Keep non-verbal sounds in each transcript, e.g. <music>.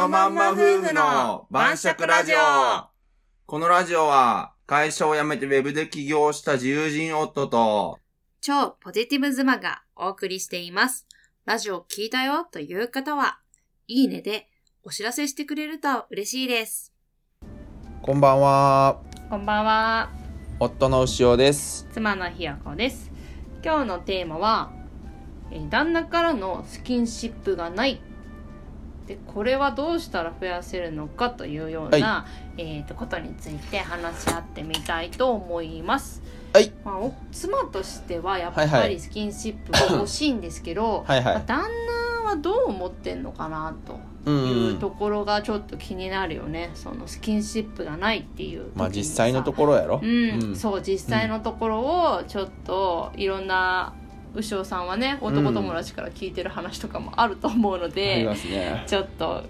のまんま夫婦の晩酌ラジオこのラジオは会社を辞めてウェブで起業した自由人夫と超ポジティブ妻がお送りしています。ラジオ聞いたよという方は、いいねでお知らせしてくれると嬉しいです。こんばんはこんばんは。夫の牛尾です妻のひよこです。今日のテーマは、えー旦那からのスキンシップがない。で、これはどうしたら増やせるのかというような、えーと、ことについて話し合ってみたいと思います。はい。まあ、お妻としてはやっはいはい。ぱりスキンシップが欲しいんですけど、<coughs> はいはい。まあ旦那はどう思ってんのかなとうんいうところがちょっと気になるよね、そのスキンシップがないっていうまあ実際のところやろ？うん、そう実際のところをちょっといろんな牛尾さんはね男友達から聞いてる話とかもあると思うので、ますね。ちょっと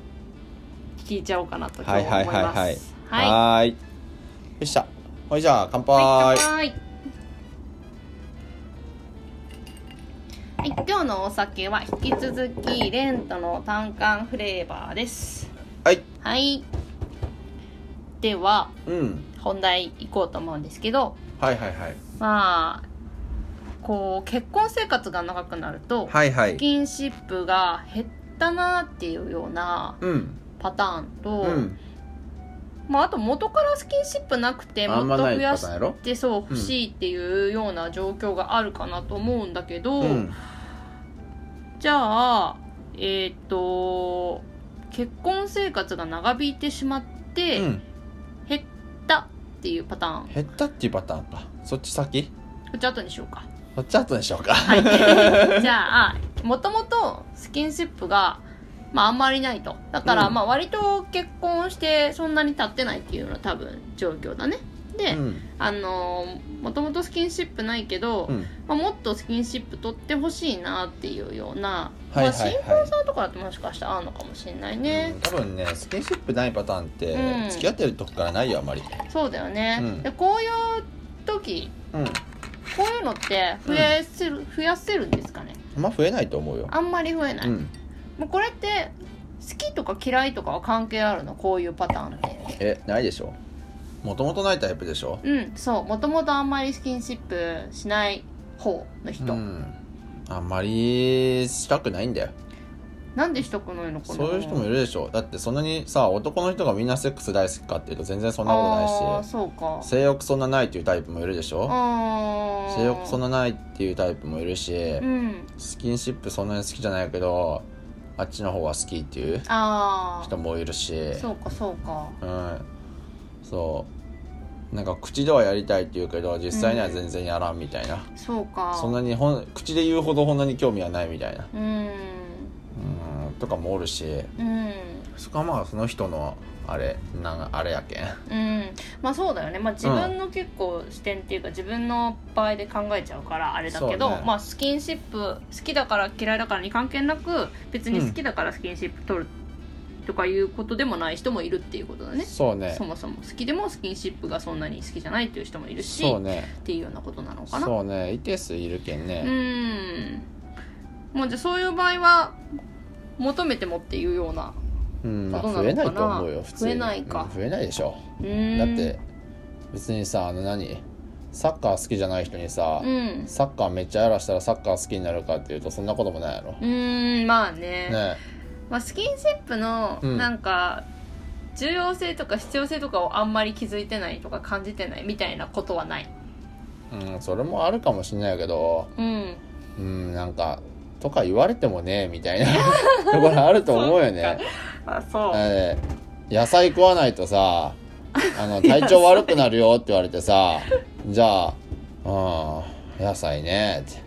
聞いちゃおうかなと今はいはい日思います。はいはいはいはーい。よっしゃ。ほいじゃあ乾杯。はい、乾杯。はい、今日のお酒は引き続きレントの単管フレーバーです。はい。はい。ではうん。本題行こうと思うんですけど、はいはいはい。まあこう結婚生活が長くなると、スはいはい。キンシップが減ったなっていうようなうん。パターンと、うん。まあ、あと元からスキンシップなくてもっと増やしてそう欲しいっていうような状況があるかなと思うんだけど、うん。じゃあえっ、と結婚生活が長引いてしまって、うん。減ったっていうパターン。減ったっていうパターンか。そっち先？こっち後にしようか。そっち後にしようか。はい。<laughs> じゃあもともとスキンシップがまああんまりないと。だから、うん。まあ割と結婚してそんなに経ってないっていうのは多分状況だね。で、うん。あのもともとスキンシップないけど、うん。まあ、もっとスキンシップ取ってほしいなっていうような、はいはいはい。まあ、新婚さんとかだともしかしたらあるのかもしれないね。うん、多分ねスキンシップないパターンって、うん。付き合ってるとこからないよあんまり。そうだよね、うん。でこういう時うんこういうのって増やせる、増やせるんですかね？あんま増えないと思うよ。あんまり増えない、うん。もうこれって好きとか嫌いとかは関係あるの？こういうパターンって。えないでしょ？もともとないタイプでしょ？うんそう。もともとあんまりスキンシップしない方の人、うん。あんまりしたくないんだよなんでしたくないのかな？そういう人もいるでしょ。だってそんなにさ男の人がみんなセックス大好きかっていうと全然そんなことないし。そうか。性欲そんなないっていうタイプもいるでしょ。性欲そんなないっていうタイプもいるし、うん。スキンシップそんなに好きじゃないけどあっちの方が好きっていうあ人もいるし。あそうかそうか。うん。そう。なんか口ではやりたいって言うけど実際には全然やらんみたいな、そうか。そんなにほん口で言うほどほんなに興味はないみたいな。うんうんとかもおるしうん。そこはまあその人のあれなんあれやけん。うん。まあそうだよね、まあ、自分の結構視点っていうか、自分の場合で考えちゃうからあれだけど、ね。まあスキンシップ好きだから嫌いだからに関係なく別に好きだからスキンシップ取るとかいうことでもない人もいるっていうことだね。そうね。そもそも。好きでもスキンシップがそんなに好きじゃないっていう人もいるしそうね。っていうようなことなのかな。そうね。一定数いるけんうねん。もうじゃあそういう場合は求めてもっていうようなうん、まあ増えないと思うよ普通に。増えないか。うん増えないでしょ。だって別にさあの何？サッカー好きじゃない人にさ、うん。サッカーめっちゃやらしたらサッカー好きになるかっていうとそんなこともないやろ。うーんまあね。ね。まあ、スキンシップのうん。なんか、重要性とか必要性とかをあんまり気づいてないとか感じてないみたいなことはない。うんそれもあるかもしれないけど。うん。うんなんかとか言われてもねみたいな <laughs> ところあると思うよね。あそう。えー野菜食わないとさあの <laughs> 体調悪くなるよって言われてさじゃあうん野菜ねって。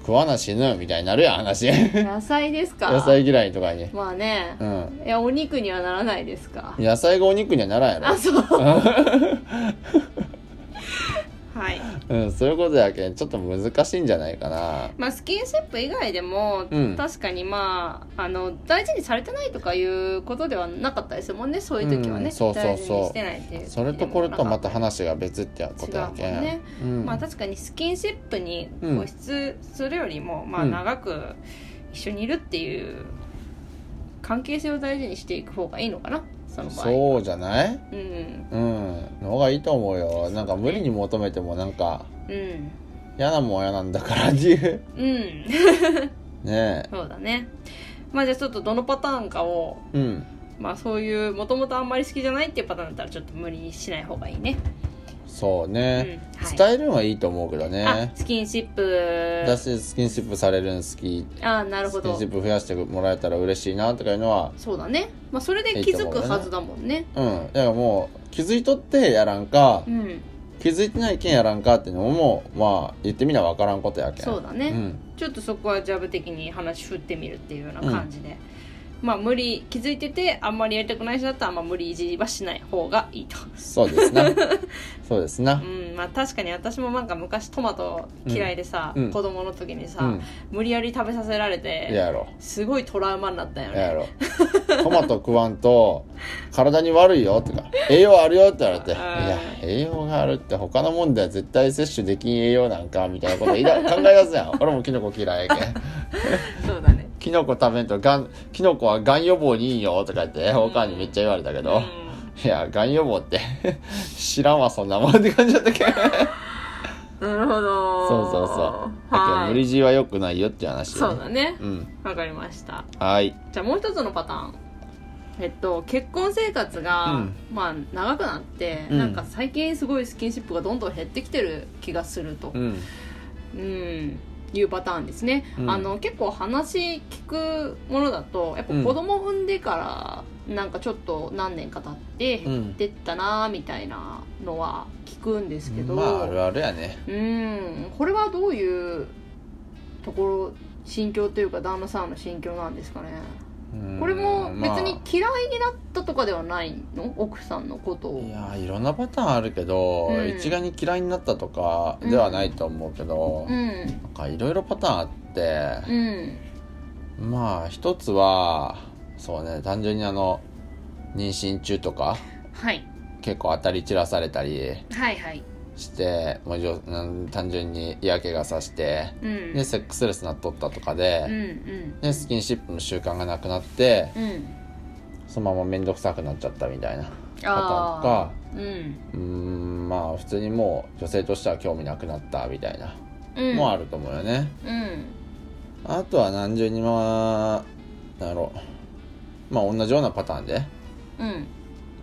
食わな死ぬみたいになるやん話。野菜ですか？野菜嫌いとかに。まあね。うん。いやお肉にはならないですか？野菜がお肉にはならんやろ。あそう <laughs> はい。うん、そういうことやけんちょっと難しいんじゃないかな。まあスキンシップ以外でも、うん。確かにまああの大事にされてないとかいうことではなかったですもんねそういう時はね、うんそうそうそう。大事にしてないっていうそれとこれとまた話話が別ってことやけん。ねうんまあ確かにスキンシップにうん固執するよりも、まあうん長く一緒にいるっていう関係性を大事にしていく方がいいのかなその場合そうじゃない？うん。うん。の方がいいと思うよ。なんか無理に求めてもなんかうん。嫌なもん嫌なんだからっていう。うん。ね <laughs> そうだね。まあじゃあちょっとどのパターンかをえうん。まあそういうもともとあんまり好きじゃないっていうパターンだったらちょっと無理にしない方がいいねそうね、うんはい。伝えるのはいいと思うけどあねスキンシップ。だしスキンシップされるの好き。あなるほど。スキンシップ増やしてもらえたら嬉しいなとかいうのはそうだね。まあそれで気づくはずだもんね。うん。だからもう気づいとってやらんか、うん。気づいてないけんやらんかっていうのもまあ言ってみな分からんことやけん。そうだね、うん。ちょっとそこはジャブ的に話振ってみるっていうような感じで、まあ無理気づいててあんまりやりたくない人だったらあんま無理いじりはしない方がいいと。そうですな。そうですな。うんまあ確かに私もなんか昔トマト嫌いでさ、うん。子供の時にさ、うん。無理やり食べさせられてやろすごいトラウマになったよね。やろトマト食わんと体に悪いよとか栄養あるよって言われていん。や栄養があるって他のもんでは絶対摂取できん栄養なんかみたいなこと言いだ考え出すやん。俺もキノコ嫌いやけん。<laughs> そうだねキノコ食べんとがんキノコはがん予防にいいよとか言って他にめっちゃ言われたけど、いやがん予防って知らんわそんなもんって感じだったけん。なるほど。そうそうそう。だけどはい無理強いは良くないよっていう話でそうだね。うん。わかりました。はい。じゃあもう一つのパターン。えっと結婚生活が、うん。まあ長くなって、うん。なんか最近すごいスキンシップがどんどん減ってきてる気がすると。うん。うんいうパターンですね、うん。あの結構話聞くものだとやっぱうん。子供産んでからなんかちょっと何年か経って減ってったなみたいなのは聞くんですけど、まああるあるやね。うん。これはどういうところ心境というか旦那さんの心境なんですかね。うんこれも別まあ。に嫌いになったとかではないの？奥さんのことを。いやいろんなパターンあるけど、うん。一概に嫌いになったとかではないと思うけど、うん。なんかいろいろパターンあってう、ん。まあ一つはそうね単純にあの妊娠中とかはい。結構当たり散らされたりはいはいしてもうじょうん単純に嫌気がさしてうん。でセックスレスなっとったとかうんで,、うん。でスキンシップの習慣がなくなってうん。そのまま面倒くさくなっちゃったみたいなパターンとあかーうんまあ普通にもう女性としては興味なくなったみたいなうん。もあると思うよね、うん。あとは何重にまあなんだろうまあ同じようなパターンで、うん。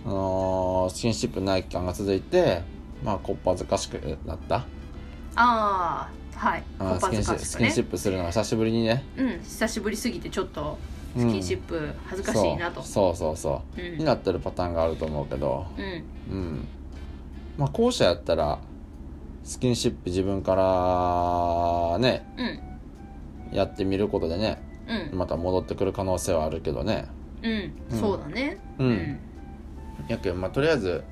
あのースキンシップない期間が続いてまあこっぱずかしくなった？ああはい。あスキンシスキンシップするのが久しぶりにね。うん久しぶりすぎてちょっとスキンシップ恥ずかしいなと。そうそうそうそう、うん。になってるパターンがあると思うけど。うん。うん。まあ後者やったらスキンシップ自分からねうん。やってみることでねうん。また戻ってくる可能性はあるけどね。うん。うん。そうだね。うん。やけんまあとりあえず、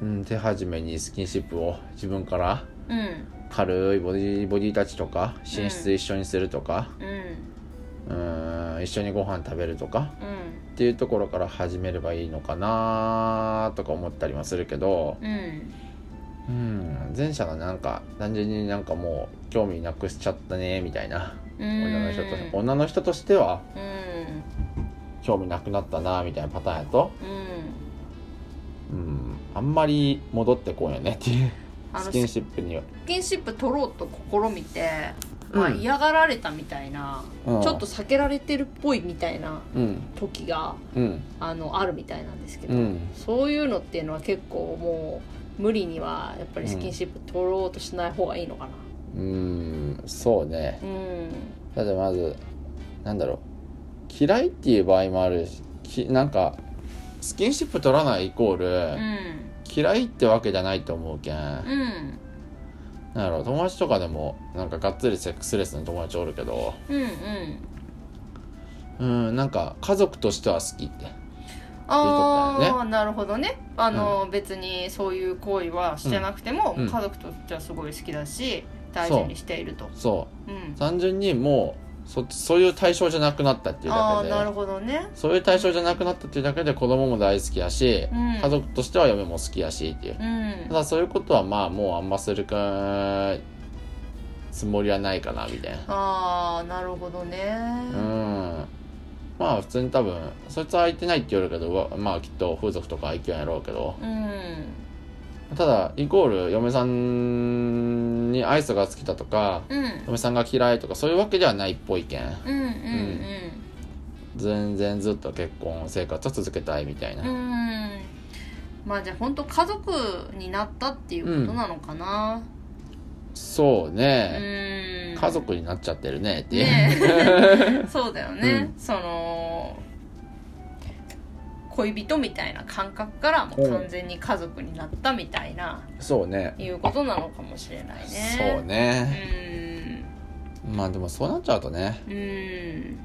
うん、手始めにスキンシップを自分からうん。軽いボディボディタッチとか寝室一緒にするとか、うん。うん、一緒にご飯食べるとかうん。っていうところから始めればいいのかなとか思ったりもするけど、うんうん、前者がなんか単純になんかもう興味なくしちゃったねみたいなうん女の人と女の人としてはうん。興味なくなったなみたいなパターンやと、うん。うん、あんまり戻ってこんよね。っていうスキンシップには。スキンシップ取ろうと試みて、まあ、うん。嫌がられたみたいな、うん。ちょっと避けられてるっぽいみたいなうん。時がうん。あのあるみたいなんですけど、うん。そういうのっていうのは結構もう無理にはやっぱりスキンシップ取ろうとしない方がいいのかな。うん。そうね。うん。だってまずなんだろう。嫌いっていう場合もあるしきなんかスキンシップ取らないイコール、うん。嫌いってわけじゃないと思うけん、うん。なんだろう友達とかでもなんかがっつりセックスレスの友達おるけど。うんうん。うんなんか家族としては好きって。ああ、なるほどね。あの、別にそういう行為はしてなくても、うん。家族としてはすごい好きだし大事にしていると。そう。うん。単純にもうそそういう対象じゃなくなったっていうだけああなるでほどね。そういう対象じゃなくなったっていうだけで子供も大好きやし、うん。家族としては嫁も好きやしっていう。うん。ただそういうことはまあもうあんまするかつもりはないかなみたいな。ああなるほどね。うん。まあ普通に多分そいつは空いてないって言われるけどまあきっと風俗とか行きやろうけど。うんただイコール嫁さんに愛想が好きだとかうん。嫁さんが嫌いとかそういうわけではないっぽいけん。うんうん全然ずっと結婚生活を続けたいみたいな、うん。うんまあじゃあ本当家族になったっていうことなのかな。そううね、ん。家族になっちゃってるねって。いう、ね <laughs> そうだよね、うその恋人みたいな感覚からもう完全に家族になったみたいな、そうね。いうことなのかもしれないね。そうね、まあでもそうなっちゃうとねうん。うん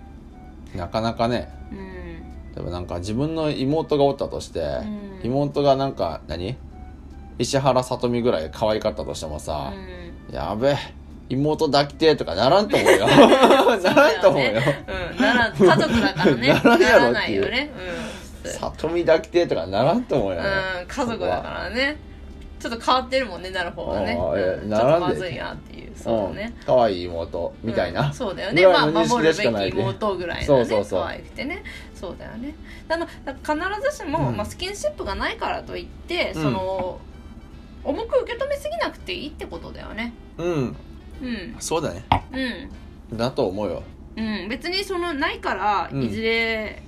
なかなかねうん。でもなんか自分の妹がおったとして、うん。妹がなんか何？石原さとみぐらい可愛かったとしてもさ、うん。やべえ妹抱きてえとかならんと思うよ。<laughs> <laughs> ならんと思うよ。うん、なら家族だからね。<laughs> ならんやろっていう。ないよね。うんさとみ抱きとかならんと思うよね、うん、家族だからね。ちょっと変わってるもんねなる方はね、うん、ちょっとまずいなっていうそうだね、可愛い妹みたいな、うんそうだよね。まあ守るべき妹ぐらいのねそうそうそう。可愛くてね。そうだよね。あのだから必ずしも、うん。まあ、スキンシップがないからといって、うん。その重く受け止めすぎなくていいってことだよね。うん。うん。そうだね。うん。だと思うよ。うん、別にそのないからうん。いずれ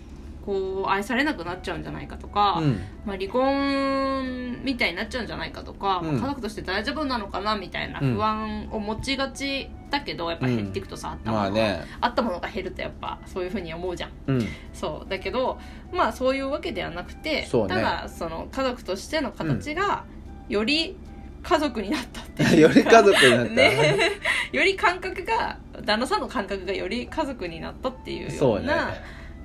こう愛されなくなっちゃうんじゃないかとか、うん。まあ、離婚みたいになっちゃうんじゃないかとか、うん。家族として大丈夫なのかなみたいな不安を持ちがちだけどやっぱ減っていくとさ、あったものが。まあね。あったものが減るとやっぱそういうふうに思うじゃん。うん。そう。だけどまあそういうわけではなくて、ね。ただその家族としての形がより家族になったっていう <laughs> より家族になった、ね。より感覚が旦那さんの感覚がより家族になったっていうよそうね。うな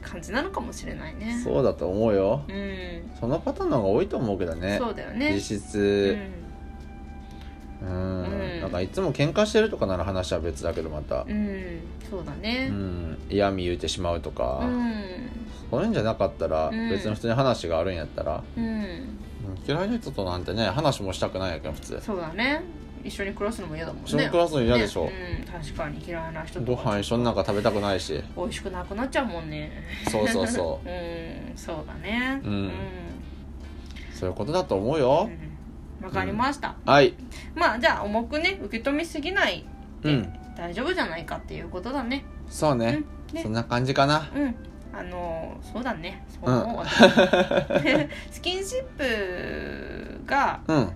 感じなのかもしれないね。そうだと思うよ。うん。そのパターンの方が多いと思うけどね。そうだよね。実う質ん。うん。うん。なんかいつも喧嘩してるとかなら話は別だけどまた。うん。そうだうねん。嫌味言うてしまうとか、うん。そういうんじゃなかったら、うん。別に普通に話があるんやったら、うん。うん。嫌いな人となんてね話もしたくないやけん普通。そうだね一緒に暮らすのも嫌だもんね。一緒に暮らすの嫌でしょ、ねうん確かに嫌いな人ご飯一緒になんか食べたくないし。美味しくなくなっちゃうもんね。そうそうそう。<laughs> んそうだね。うん。うん。そういうことだと思うよ、うん。わかりました、はい。まあじゃあ重くね受け止めすぎないでうん。大丈夫じゃないかっていうことだね。そうね、うん。ね。そんな感じかな。うん。あのそうだね。そう思う、私 <laughs> スキンシップが、うん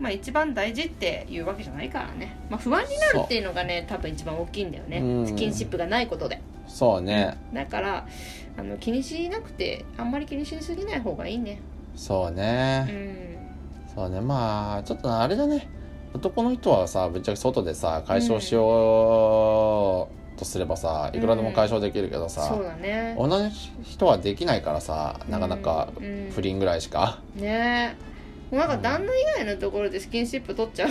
まあ、一番大事っていうわけじゃないからね、まあ、不安になるっていうのがね多分一番大きいんだよね。うん。スキンシップがないことで。そうね、だからあの気にしなくてあんまり気にしすぎない方がいいね。そううね、ん。そうね。まあちょっとあれだね。男の人はさぶっちゃけ外でさ解消しようとすればさ、いくらでも解消できるけどさ、そうだね。女の人はできないからさなかなかうん。不倫ぐらいしか、ね。もうなんか旦那以外のところでスキンシップ取っちゃう。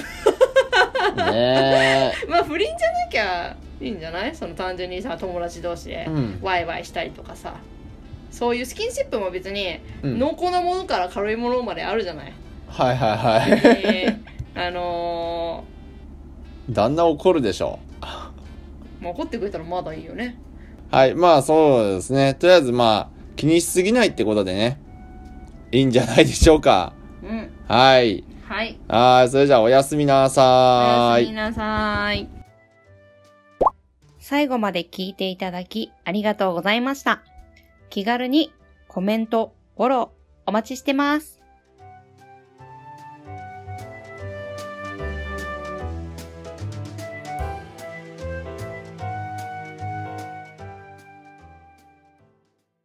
ね <laughs> まあ不倫じゃなきゃいいんじゃない？その単純にさ友達同士でえうん。ワイワイしたりとかさ。そういうスキンシップも別にうん。濃厚なものから軽いものまであるじゃない、はいはいはい。えーあの <laughs> 旦那怒るでしょ。ーまあ、怒ってくれたらまだいいよね。はいまあそうですね。とりあえずまあ気にしすぎないってことでね。いいんじゃないでしょうかうん。はい。はい。はいそれじゃあおやすみなおさーい。やすみなさい。最後まで聞いていただきありがとうございました。気軽にコメントフォローお待ちしてます